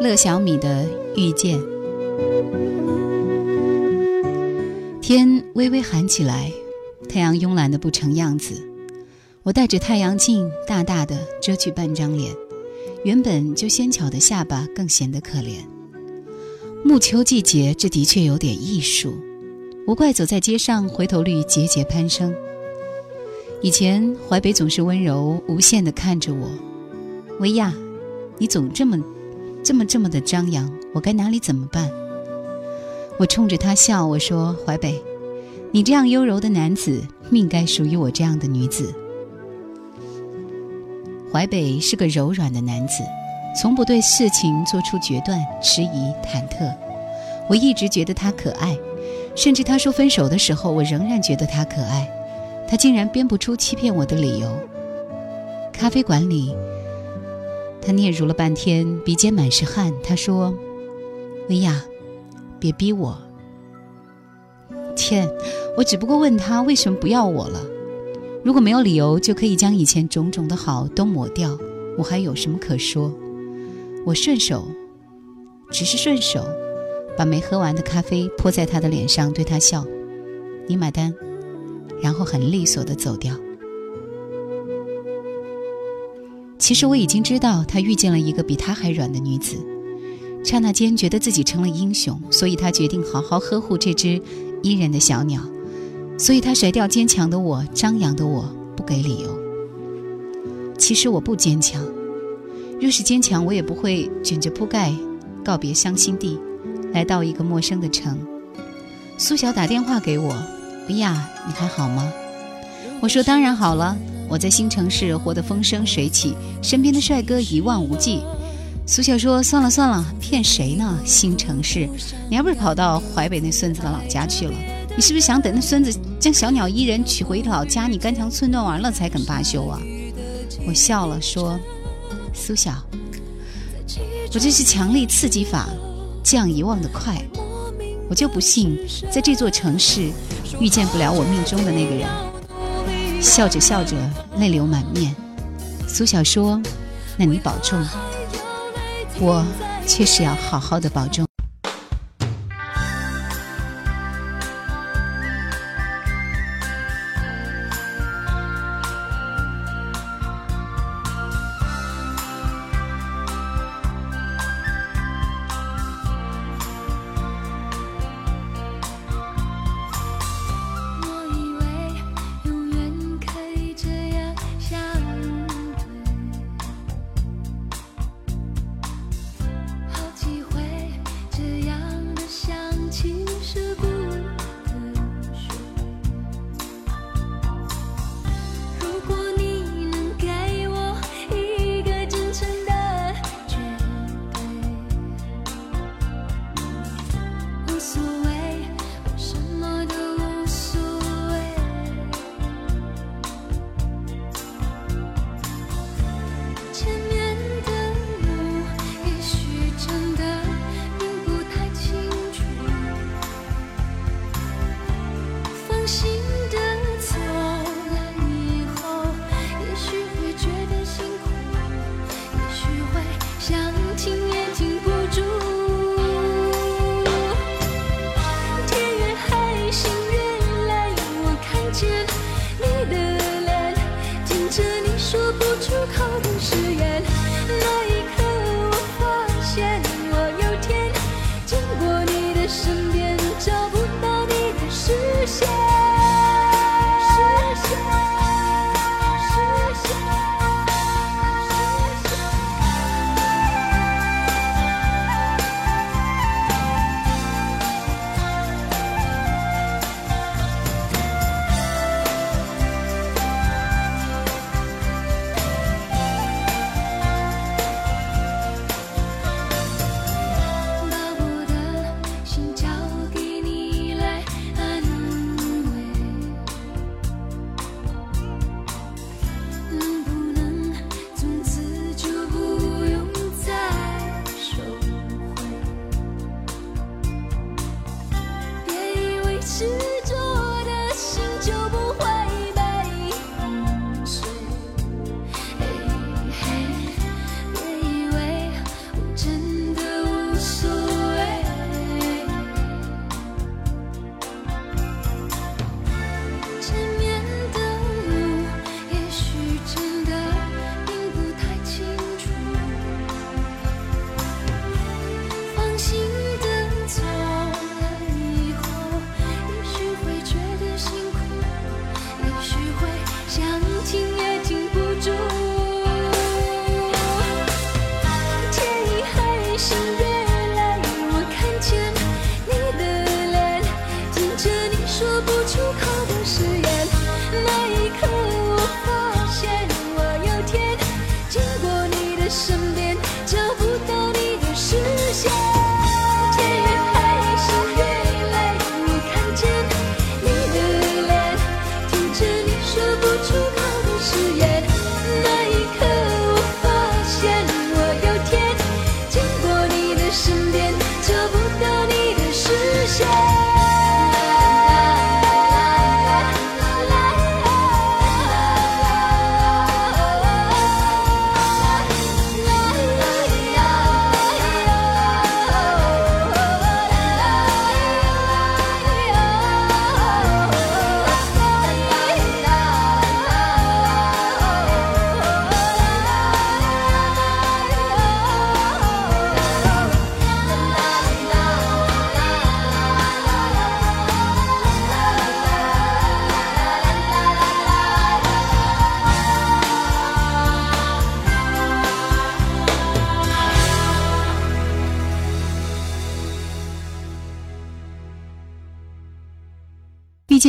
乐小米的遇见。天微微寒起来，太阳慵懒的不成样子。我戴着太阳镜，大大的遮去半张脸，原本就纤巧的下巴更显得可怜。暮秋季节，这的确有点艺术。无怪走在街上，回头率节节攀升。以前淮北总是温柔无限的看着我，薇娅，你总这么。这么这么的张扬，我该拿你怎么办？我冲着他笑，我说：“淮北，你这样优柔的男子，命该属于我这样的女子。”淮北是个柔软的男子，从不对事情做出决断，迟疑忐忑。我一直觉得他可爱，甚至他说分手的时候，我仍然觉得他可爱。他竟然编不出欺骗我的理由。咖啡馆里。他嗫嚅了半天，鼻尖满是汗。他说：“薇娅，别逼我。”天，我只不过问他为什么不要我了。如果没有理由，就可以将以前种种的好都抹掉，我还有什么可说？我顺手，只是顺手，把没喝完的咖啡泼在他的脸上，对他笑：“你买单。”然后很利索的走掉。其实我已经知道，他遇见了一个比他还软的女子。刹那间，觉得自己成了英雄，所以他决定好好呵护这只依人的小鸟。所以他甩掉坚强的我，张扬的我，不给理由。其实我不坚强，若是坚强，我也不会卷着铺盖告别伤心地，来到一个陌生的城。苏晓打电话给我：“哎呀，你还好吗？”我说：“当然好了。”我在新城市活得风生水起，身边的帅哥一望无际。苏小说：“算了算了，骗谁呢？新城市，你还不是跑到淮北那孙子的老家去了？你是不是想等那孙子将小鸟依人娶回老家，你肝肠寸断完了才肯罢休啊？”我笑了说：“苏小，我这是强力刺激法，降遗忘的快。我就不信在这座城市遇见不了我命中的那个人。”笑着笑着，泪流满面。苏小说：“那你保重，我确实要好好的保重。”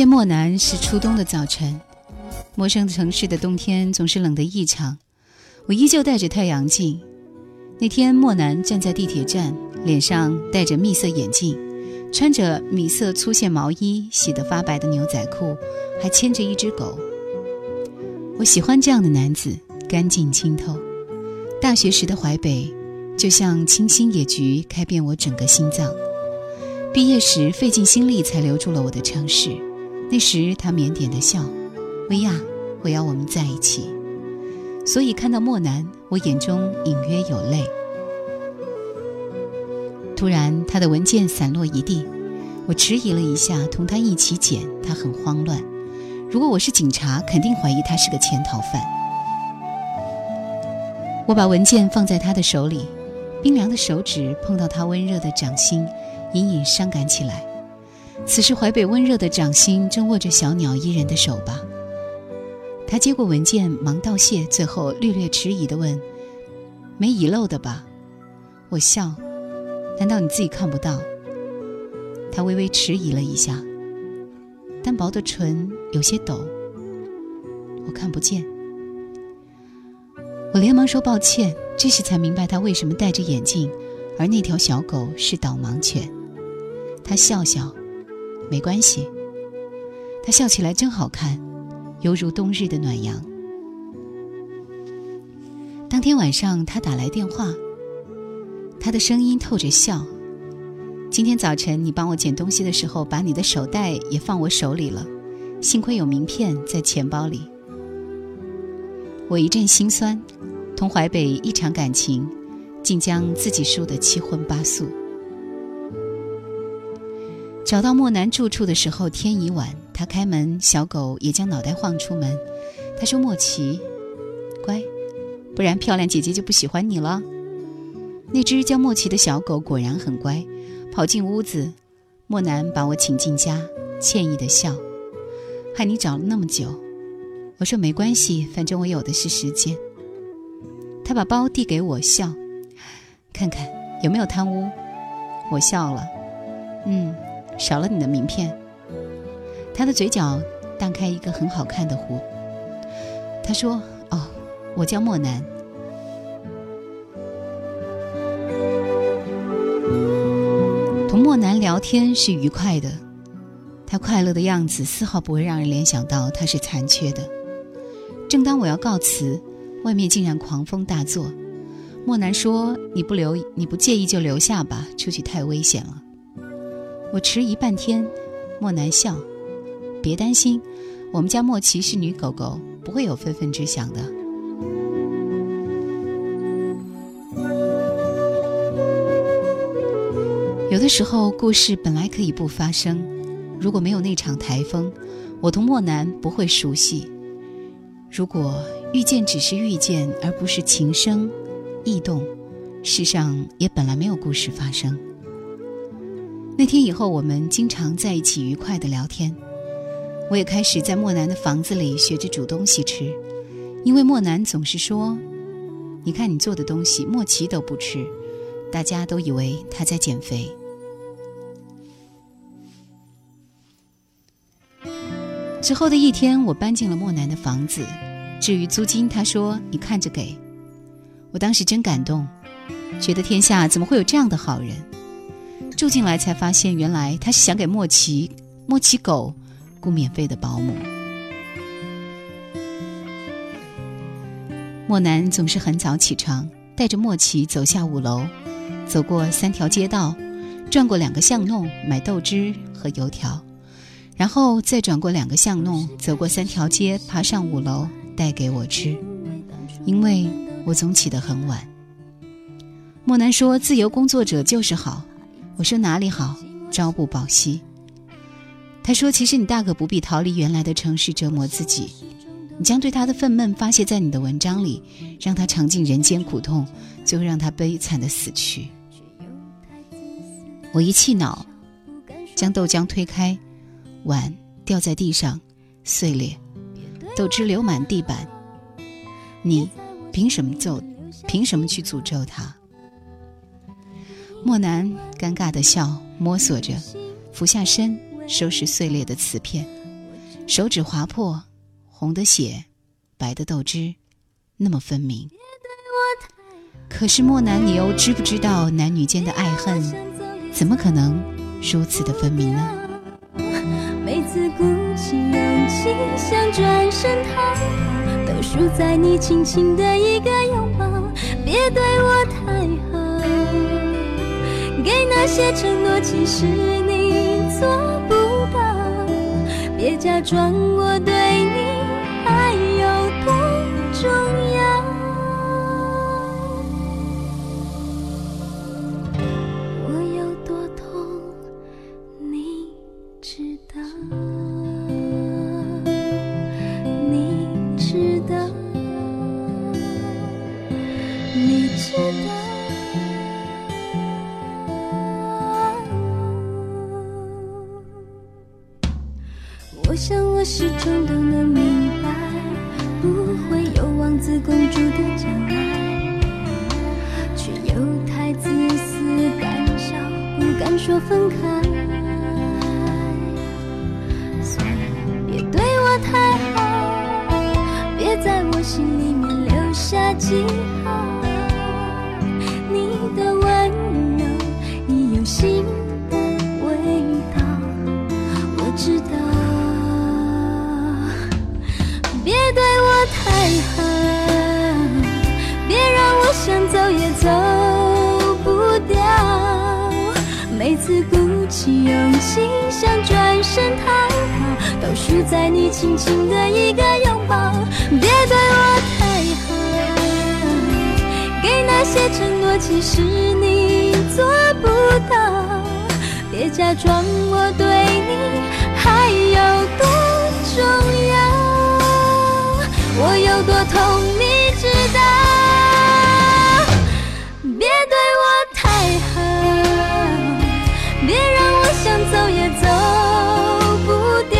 见莫南是初冬的早晨，陌生城市的冬天总是冷得异常。我依旧戴着太阳镜。那天漠南站在地铁站，脸上戴着蜜色眼镜，穿着米色粗线毛衣，洗得发白的牛仔裤，还牵着一只狗。我喜欢这样的男子，干净清透。大学时的淮北，就像清新野菊，开遍我整个心脏。毕业时费尽心力才留住了我的城市。那时他腼腆的笑：“薇娅，我要我们在一起。”所以看到莫南，我眼中隐约有泪。突然，他的文件散落一地，我迟疑了一下，同他一起捡。他很慌乱。如果我是警察，肯定怀疑他是个潜逃犯。我把文件放在他的手里，冰凉的手指碰到他温热的掌心。隐隐伤感起来。此时淮北温热的掌心正握着小鸟依人的手吧。他接过文件，忙道谢，最后略略迟疑地问：“没遗漏的吧？”我笑：“难道你自己看不到？”他微微迟疑了一下，单薄的唇有些抖：“我看不见。”我连忙说抱歉。这时才明白他为什么戴着眼镜，而那条小狗是导盲犬。他笑笑，没关系。他笑起来真好看，犹如冬日的暖阳。当天晚上，他打来电话，他的声音透着笑。今天早晨你帮我捡东西的时候，把你的手袋也放我手里了，幸亏有名片在钱包里。我一阵心酸，同淮北一场感情，竟将自己输得七荤八素。找到莫南住处的时候，天已晚。他开门，小狗也将脑袋晃出门。他说：“莫奇，乖，不然漂亮姐姐就不喜欢你了。”那只叫莫奇的小狗果然很乖，跑进屋子。莫南把我请进家，歉意的笑：“害你找了那么久。”我说：“没关系，反正我有的是时间。”他把包递给我，笑：“看看有没有贪污。”我笑了：“嗯。”少了你的名片。他的嘴角荡开一个很好看的弧。他说：“哦，我叫莫南。”同莫南聊天是愉快的，他快乐的样子丝毫不会让人联想到他是残缺的。正当我要告辞，外面竟然狂风大作。莫南说：“你不留，你不介意就留下吧，出去太危险了。”我迟疑半天，莫南笑：“别担心，我们家莫奇是女狗狗，不会有非分之想的。”有的时候，故事本来可以不发生。如果没有那场台风，我同莫南不会熟悉。如果遇见只是遇见，而不是情生意动，世上也本来没有故事发生。那天以后，我们经常在一起愉快的聊天。我也开始在莫南的房子里学着煮东西吃，因为莫南总是说：“你看你做的东西，莫奇都不吃。”大家都以为他在减肥。之后的一天，我搬进了莫南的房子。至于租金，他说：“你看着给。”我当时真感动，觉得天下怎么会有这样的好人。住进来才发现，原来他是想给莫奇、莫奇狗雇免费的保姆。莫南总是很早起床，带着莫奇走下五楼，走过三条街道，转过两个巷弄买豆汁和油条，然后再转过两个巷弄，走过三条街，爬上五楼带给我吃，因为我总起得很晚。莫南说：“自由工作者就是好。”我说哪里好，朝不保夕。他说：“其实你大可不必逃离原来的城市折磨自己，你将对他的愤懑发泄在你的文章里，让他尝尽人间苦痛，最后让他悲惨的死去。”我一气恼，将豆浆推开，碗掉在地上，碎裂，豆汁流满地板。你凭什么咒？凭什么去诅咒他？莫南尴尬的笑，摸索着，俯下身收拾碎裂的瓷片。手指划破，红的血，白的豆汁，那么分明。可是莫南，你又知不知道男女间的爱恨，怎么可能如此的分明呢？每次鼓起勇气想转身逃跑，都输在你轻轻的一个拥抱。别对我太好，给那些承诺，其实你做不到。别假装我对太好，别让我想走也走不掉。每次鼓起勇气想转身逃跑，都输在你轻轻的一个拥抱。别对我太好，给那些承诺，其实你做不到。别假装我对你还有多重要。我有多痛，你知道。别对我太好，别让我想走也走不掉。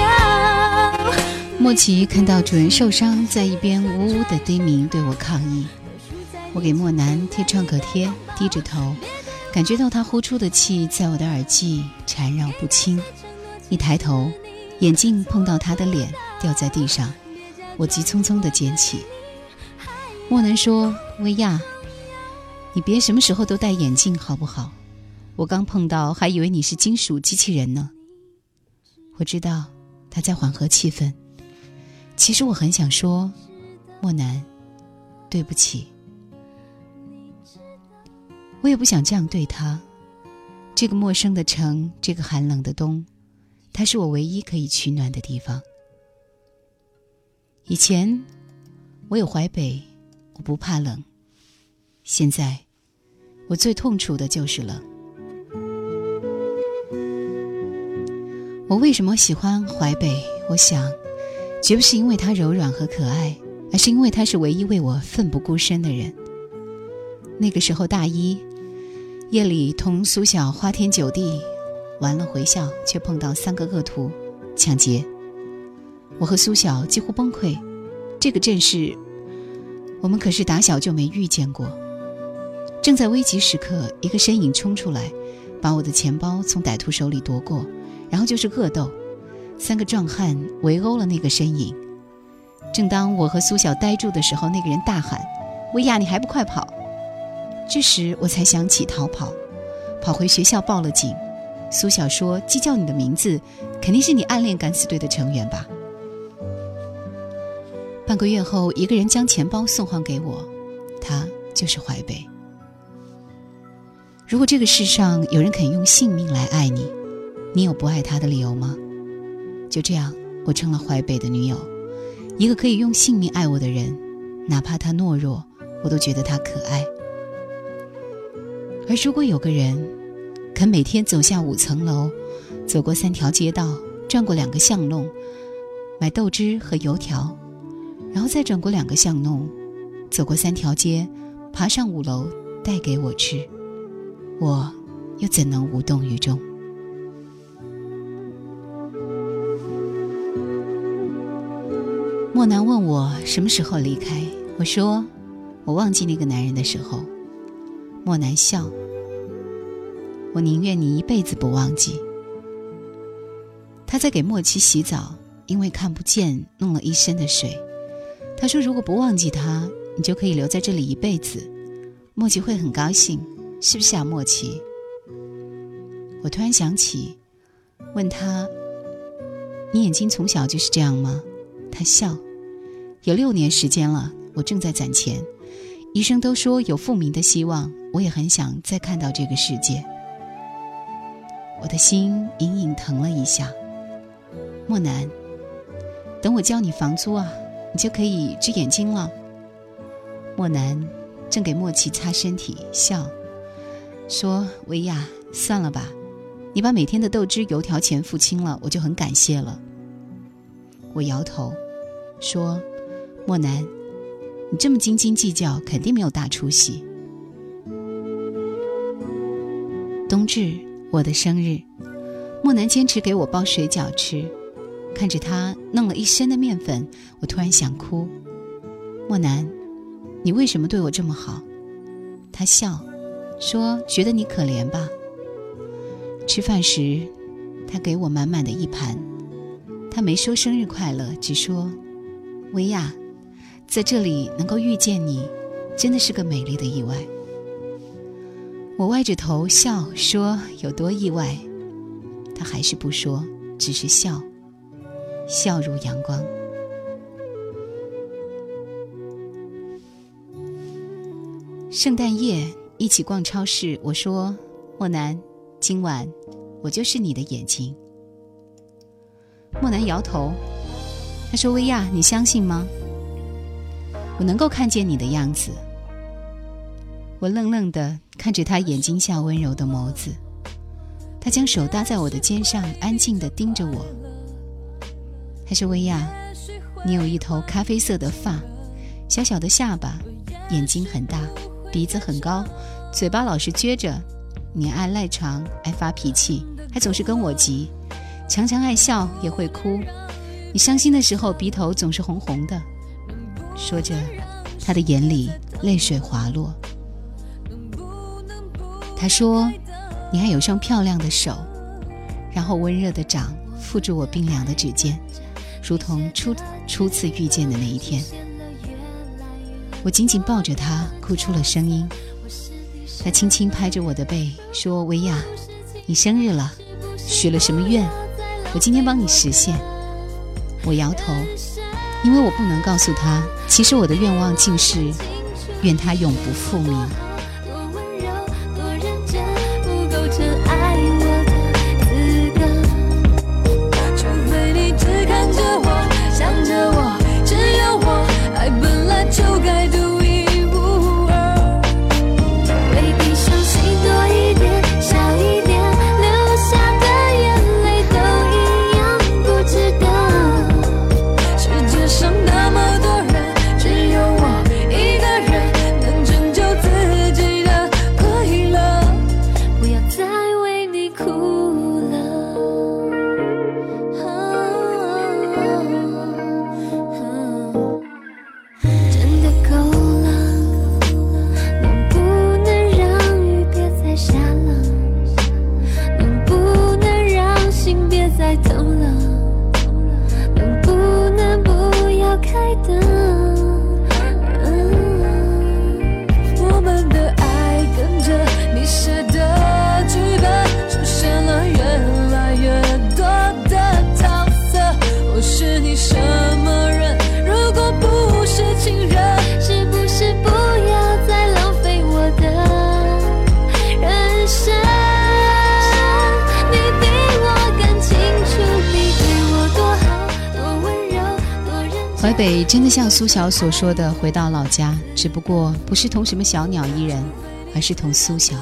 莫奇看到主人受伤，在一边呜呜的低鸣，对我抗议。我给莫南贴创可贴，低着头，感觉到他呼出的气在我的耳际缠绕不清。一抬头，眼镜碰到他的脸，掉在地上。我急匆匆地捡起。莫南说：“薇娅，你别什么时候都戴眼镜好不好？我刚碰到还以为你是金属机器人呢。”我知道他在缓和气氛。其实我很想说，莫南，对不起。我也不想这样对他。这个陌生的城，这个寒冷的冬，它是我唯一可以取暖的地方。以前，我有淮北，我不怕冷。现在，我最痛楚的就是冷。我为什么喜欢淮北？我想，绝不是因为它柔软和可爱，而是因为它是唯一为我奋不顾身的人。那个时候大一，夜里同苏小花天酒地，完了回校却碰到三个恶徒抢劫。我和苏小几乎崩溃，这个阵势，我们可是打小就没遇见过。正在危急时刻，一个身影冲出来，把我的钱包从歹徒手里夺过，然后就是恶斗，三个壮汉围殴了那个身影。正当我和苏小呆住的时候，那个人大喊：“薇娅，你还不快跑！”这时我才想起逃跑，跑回学校报了警。苏小说：“鸡叫你的名字，肯定是你暗恋敢死队的成员吧？”半个月后，一个人将钱包送还给我，他就是淮北。如果这个世上有人肯用性命来爱你，你有不爱他的理由吗？就这样，我成了淮北的女友，一个可以用性命爱我的人，哪怕他懦弱，我都觉得他可爱。而如果有个人，肯每天走下五层楼，走过三条街道，转过两个巷弄，买豆汁和油条。然后再转过两个巷弄，走过三条街，爬上五楼，带给我吃，我又怎能无动于衷？莫南问我什么时候离开，我说我忘记那个男人的时候。莫南笑，我宁愿你一辈子不忘记。他在给莫奇洗澡，因为看不见弄了一身的水。他说：“如果不忘记他，你就可以留在这里一辈子。”莫奇会很高兴，是不是啊，莫奇？我突然想起，问他：“你眼睛从小就是这样吗？”他笑。有六年时间了，我正在攒钱。医生都说有复明的希望，我也很想再看到这个世界。我的心隐隐疼了一下。莫南，等我交你房租啊，你就可以治眼睛了。莫南正给莫奇擦身体，笑说：“薇娅，算了吧，你把每天的豆汁油条钱付清了，我就很感谢了。”我摇头，说：“莫南，你这么斤斤计较，肯定没有大出息。”冬至。我的生日，莫南坚持给我包水饺吃，看着他弄了一身的面粉，我突然想哭。莫南，你为什么对我这么好？他笑，说觉得你可怜吧。吃饭时，他给我满满的一盘，他没说生日快乐，只说，薇娅，在这里能够遇见你，真的是个美丽的意外。我歪着头笑说：“有多意外？”他还是不说，只是笑，笑如阳光。圣诞夜一起逛超市，我说：“莫南，今晚我就是你的眼睛。”莫南摇头，他说：“薇娅，你相信吗？我能够看见你的样子。”我愣愣的看着他眼睛下温柔的眸子，他将手搭在我的肩上，安静的盯着我。他说：“薇娅，你有一头咖啡色的发，小小的下巴，眼睛很大，鼻子很高，嘴巴老是撅着。你爱赖床，爱发脾气，还总是跟我急，常常爱笑，也会哭。你伤心的时候，鼻头总是红红的。”说着，他的眼里泪水滑落。他说：“你还有双漂亮的手。”然后温热的掌附住我冰凉的指尖，如同初初次遇见的那一天。我紧紧抱着他，哭出了声音。他轻轻拍着我的背，说：“薇娅，你生日了，许了什么愿？我今天帮你实现。”我摇头，因为我不能告诉他，其实我的愿望竟是愿他永不复明。苏小所说的回到老家，只不过不是同什么小鸟依人，而是同苏小。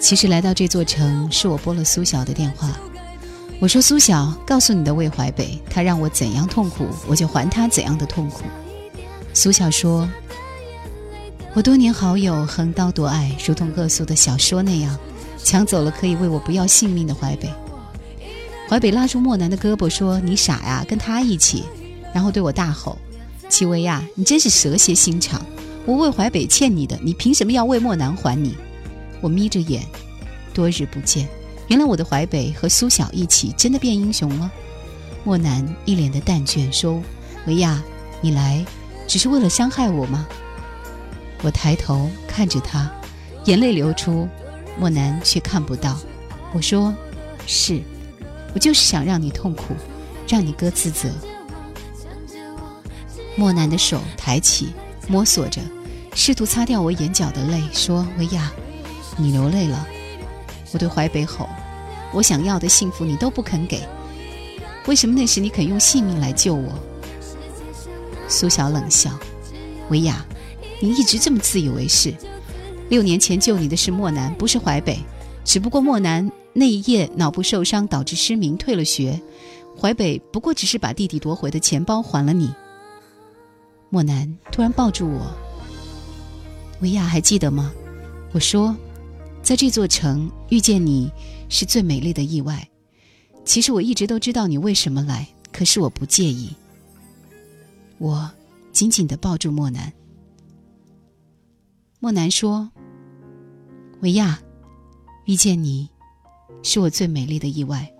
其实来到这座城，是我拨了苏小的电话。我说：“苏小，告诉你的魏淮北，他让我怎样痛苦，我就还他怎样的痛苦。”苏小说：“我多年好友横刀夺爱，如同恶俗的小说那样，抢走了可以为我不要性命的淮北。”淮北拉住莫南的胳膊说：“你傻呀，跟他一起。”然后对我大吼：“戚薇娅，你真是蛇蝎心肠！我魏淮北欠你的，你凭什么要魏莫南还你？”我眯着眼，多日不见，原来我的淮北和苏晓一起真的变英雄了。莫南一脸的淡倦，说：“维亚，你来只是为了伤害我吗？”我抬头看着他，眼泪流出，莫南却看不到。我说：“是，我就是想让你痛苦，让你哥自责。”莫南的手抬起，摸索着，试图擦掉我眼角的泪，说：“维亚，你流泪了。”我对淮北吼：“我想要的幸福你都不肯给。”为什么那时你肯用性命来救我？苏晓冷笑：“维亚，你一直这么自以为是。六年前救你的是莫南，不是淮北。只不过莫南那一夜脑部受伤导致失明，退了学。淮北不过只是把弟弟夺回的钱包还了你。”莫南突然抱住我：“维亚，还记得吗？我说，在这座城遇见你是最美丽的意外。”其实我一直都知道你为什么来，可是我不介意。我紧紧的抱住莫南。莫南说：“维亚，遇见你，是我最美丽的意外。”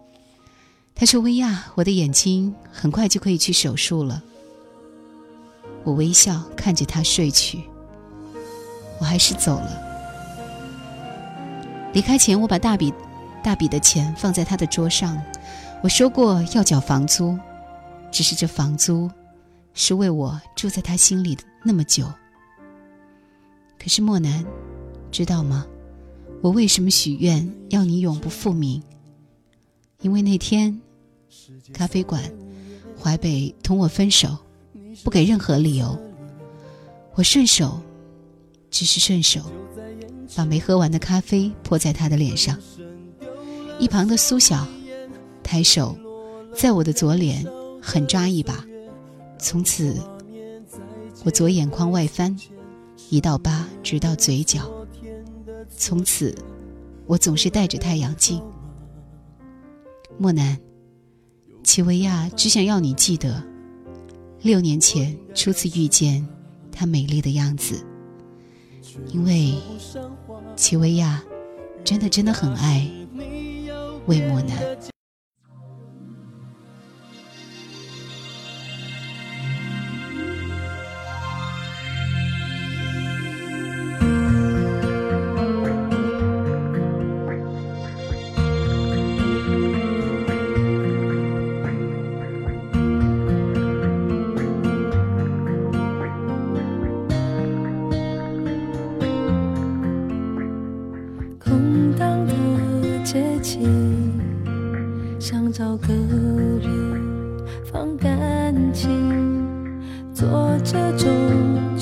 他说：“维亚，我的眼睛很快就可以去手术了。”我微笑看着他睡去。我还是走了。离开前，我把大笔。大笔的钱放在他的桌上，我说过要缴房租，只是这房租是为我住在他心里的那么久。可是莫南，知道吗？我为什么许愿要你永不复明？因为那天咖啡馆，淮北同我分手，不给任何理由。我顺手，只是顺手，把没喝完的咖啡泼在他的脸上。一旁的苏晓，抬手，在我的左脸狠抓一把，从此我左眼眶外翻，一道疤直到嘴角。从此，我总是戴着太阳镜。莫南，齐维亚只想要你记得，六年前初次遇见她美丽的样子，因为齐薇亚真的真的很爱。魏莫南。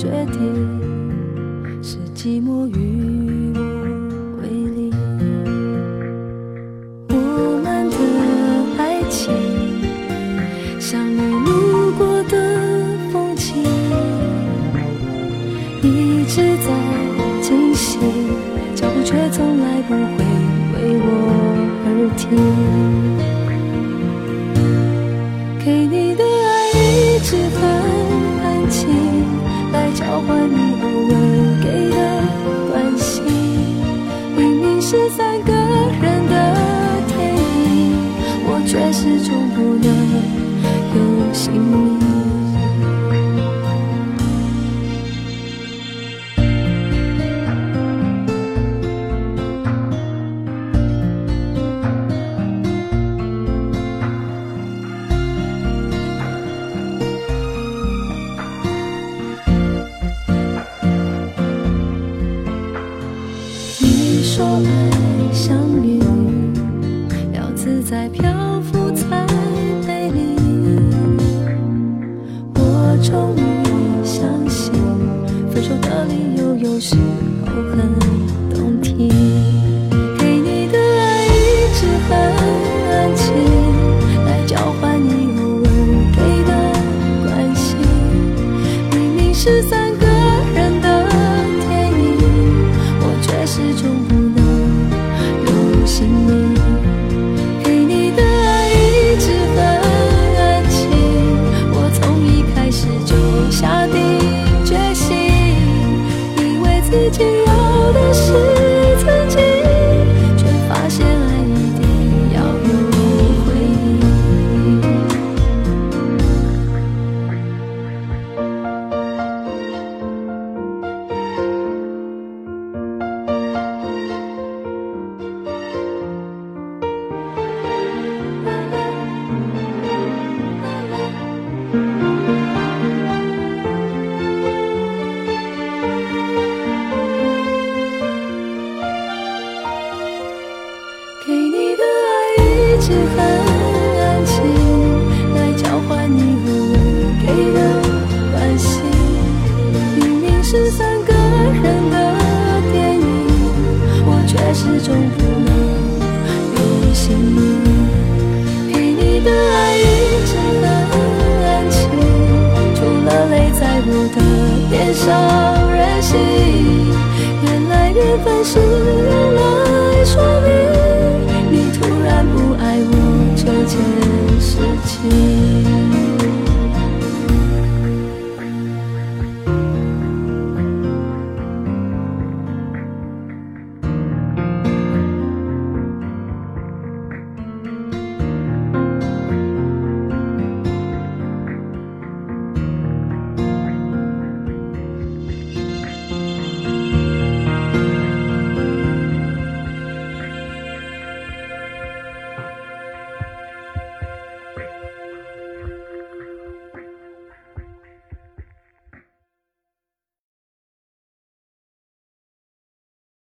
决定，是寂寞与。能有你说爱已经我